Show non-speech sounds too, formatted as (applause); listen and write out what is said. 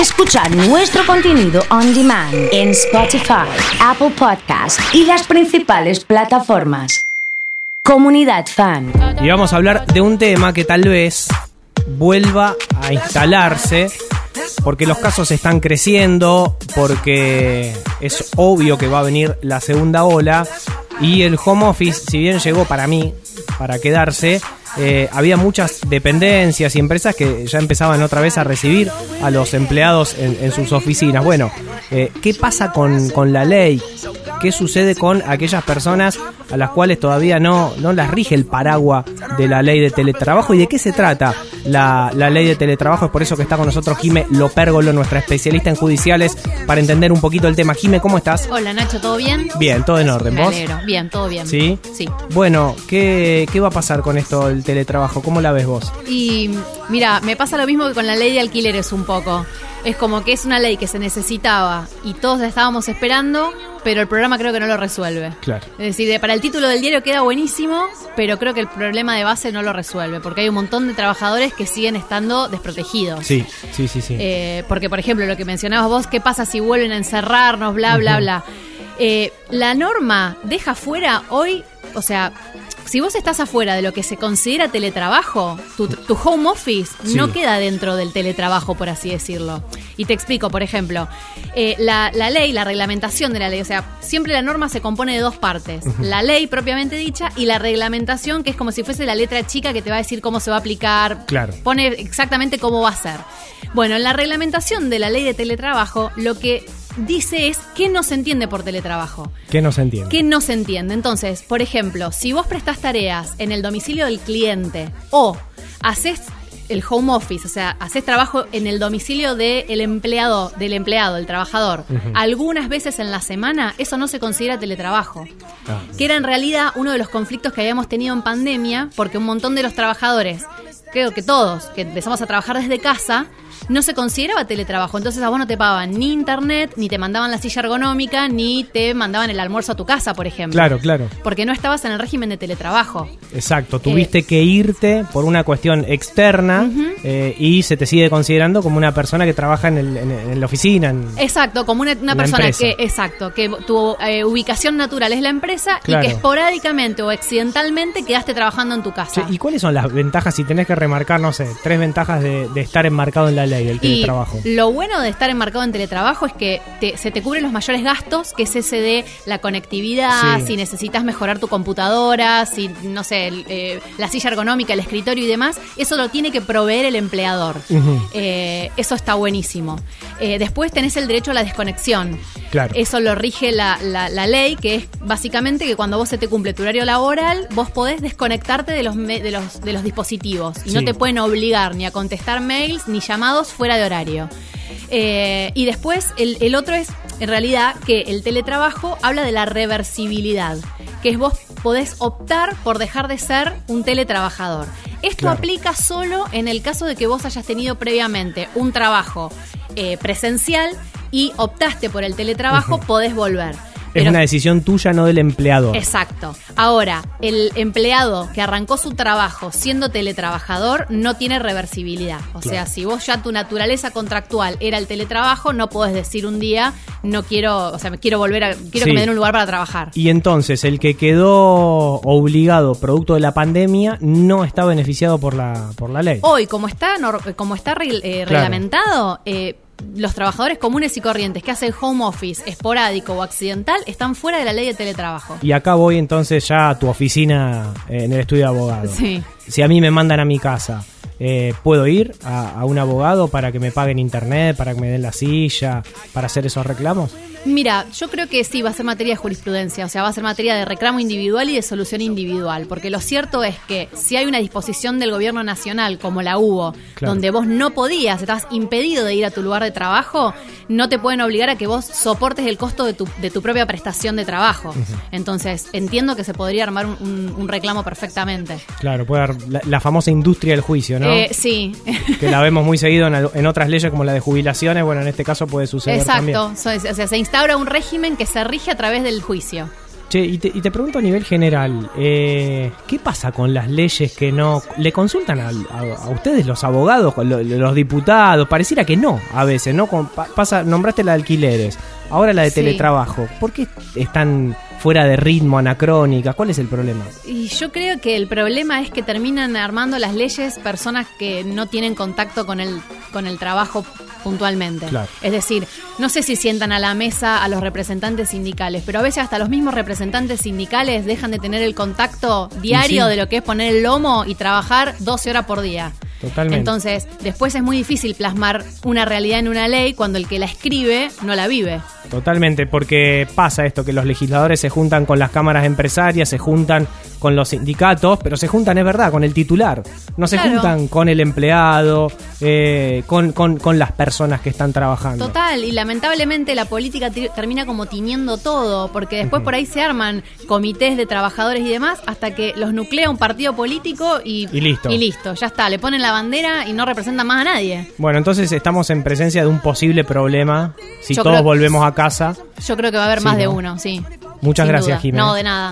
Escuchar nuestro contenido on demand en Spotify, Apple Podcast y las principales plataformas. Comunidad Fan. Y vamos a hablar de un tema que tal vez vuelva a instalarse porque los casos están creciendo, porque es obvio que va a venir la segunda ola y el home office, si bien llegó para mí, para quedarse, eh, había muchas dependencias y empresas que ya empezaban otra vez a recibir a los empleados en, sus oficinas. Bueno, eh, ¿qué pasa con, con la ley? Qué sucede con aquellas personas a las cuales todavía no, no las rige el paraguas de la ley de teletrabajo y de qué se trata la, ley de teletrabajo. Es por eso que está con nosotros Jime Lopérgolo, nuestra especialista en judiciales, para entender un poquito el tema. Jime, ¿cómo estás? Hola Nacho, ¿todo bien? Bien, todo en orden. ¿Vos? Bien, todo bien. ¿Sí? Sí. Bueno, ¿qué, ¿qué va a pasar con esto del teletrabajo? ¿Cómo la ves vos? Y mira, me pasa lo mismo que con la ley de alquileres un poco. Es como que es una ley que se necesitaba y todos la estábamos esperando pero el programa creo que no lo resuelve. Claro. Es decir, para el título del diario queda buenísimo, pero creo que el problema de base no lo resuelve, porque hay un montón de trabajadores que siguen estando desprotegidos. Sí, sí, sí, sí. Eh, porque, por ejemplo, lo que mencionabas vos, ¿qué pasa si vuelven a encerrarnos, bla, bla, bla? Eh, la norma deja fuera hoy, o sea, si vos estás afuera de lo que se considera teletrabajo, tu, home office no queda dentro del teletrabajo, por así decirlo. Y te explico, por ejemplo, eh, la, ley, la reglamentación de la ley, o sea, siempre la norma se compone de dos partes. La ley propiamente dicha y la reglamentación, que es como si fuese la letra chica que te va a decir cómo se va a aplicar. Claro. Pone exactamente cómo va a ser. Bueno, en la reglamentación de la ley de teletrabajo, lo que dice es qué no se entiende por teletrabajo. ¿Qué no se entiende? ¿Qué no se entiende? Entonces, por ejemplo, si vos prestás tareas en el domicilio del cliente o haces el home office, o sea, haces trabajo en el domicilio del empleado, del empleado, el trabajador, algunas veces en la semana, eso no se considera teletrabajo. Ah. Que era en realidad uno de los conflictos que habíamos tenido en pandemia, porque un montón de los trabajadores, creo que todos, que empezamos a trabajar desde casa, no se consideraba teletrabajo. Entonces a vos no te pagaban ni internet, ni te mandaban la silla ergonómica, ni te mandaban el almuerzo a tu casa, por ejemplo. Claro, claro. Porque no estabas en el régimen de teletrabajo. Exacto, tuviste que irte por una cuestión externa eh, y se te sigue considerando como una persona que trabaja en, la oficina. exacto, como una, persona que, exacto, que tu eh, ubicación natural es la empresa y que esporádicamente o accidentalmente quedaste trabajando en tu casa. ¿Y cuáles son las ventajas, si tenés que remarcar, no sé, tres ventajas de, de estar enmarcado en la ley? Del teletrabajo. lo bueno de estar enmarcado en teletrabajo es que se te cubren los mayores gastos, que es ese de la conectividad, si necesitas mejorar tu computadora, si, no sé, eh, la silla ergonómica, el escritorio y demás, eso lo tiene que proveer el empleador. Eh, eso está buenísimo. Eh, después tenés el derecho a la desconexión. Claro. Eso lo rige la, ley, que es básicamente que cuando vos se te cumple tu horario laboral, vos podés desconectarte de los, de los, de los dispositivos. Y no te pueden obligar ni a contestar mails ni llamados fuera de horario. Eh, y después el, otro es, en realidad, que el teletrabajo habla de la reversibilidad, que es vos podés optar por dejar de ser un teletrabajador. Esto aplica solo en el caso de que vos hayas tenido previamente un trabajo eh, presencial y optaste por el teletrabajo, podés volver es una decisión tuya, no del empleador. Exacto. Ahora, el empleado que arrancó su trabajo siendo teletrabajador no tiene reversibilidad. O sea, si vos ya tu naturaleza contractual era el teletrabajo, no podés decir un día, no quiero, o sea, quiero volver a, quiero que me den un lugar para trabajar. Y entonces, el que quedó obligado producto de la pandemia no está beneficiado por la, por la ley. Hoy, como está, como está eh, reglamentado, eh, los trabajadores comunes y corrientes que hacen home office esporádico o accidental están fuera de la ley de teletrabajo. Y acá voy entonces ya a tu oficina eh, en el estudio de abogado. Sí. Si a mí me mandan a mi casa, eh, ¿puedo ir a, a un abogado para que me paguen internet, para que me den la silla, para hacer esos reclamos? Mira, yo creo que sí va a ser materia de jurisprudencia, o sea, va a ser materia de reclamo individual y de solución individual, porque lo cierto es que si hay una disposición del gobierno nacional, como la hubo, donde vos no podías, estás impedido de ir a tu lugar de trabajo, no te pueden obligar a que vos soportes el costo de tu, de tu propia prestación de trabajo. Entonces, entiendo que se podría armar un, reclamo perfectamente. Claro, puede haber la, famosa industria del juicio, ¿no? Eh, sí. (laughs) Que la vemos muy seguido en, otras leyes como la de jubilaciones, bueno, en este caso puede suceder Exacto, o sea, se instala un régimen que se rige a través del juicio. Che, y te, y te pregunto a nivel general, eh, ¿qué pasa con las leyes que no... ¿Le consultan a, a- a ustedes los abogados, los diputados? Pareciera que no, a veces, ¿no? Con- pa- pasa, nombraste la de alquileres, ahora la de Sí. teletrabajo. ¿Por qué están fuera de ritmo, anacrónicas? ¿Cuál es el problema? Y yo creo que el problema es que terminan armando las leyes personas que no tienen contacto con el, con el trabajo puntualmente. Claro. Es decir, no sé si sientan a la mesa a los representantes sindicales, pero a veces hasta los mismos representantes sindicales dejan de tener el contacto diario sí. de lo que es poner el lomo y trabajar 12 horas por día. Totalmente. Entonces, después es muy difícil plasmar una realidad en una ley cuando el que la escribe no la vive. Totalmente, porque pasa esto, que los legisladores se juntan con las cámaras empresarias, se juntan con los sindicatos, pero se juntan, es verdad, con el titular. No se Claro. juntan con el empleado, eh, con, con- con las personas que están trabajando. Total, y lamentablemente la política ti- termina como tiñendo todo, porque después por ahí se arman comités de trabajadores y demás, hasta que los nuclea un partido político y, Y listo. Y listo, ya está, le ponen la bandera y no representan más a nadie. Bueno, entonces estamos en presencia de un posible problema si Yo todos volvemos a casa. Yo creo que va a haber Sí, más de ¿no? uno, sí. Muchas Sin gracias, duda. Jimena. No, de nada.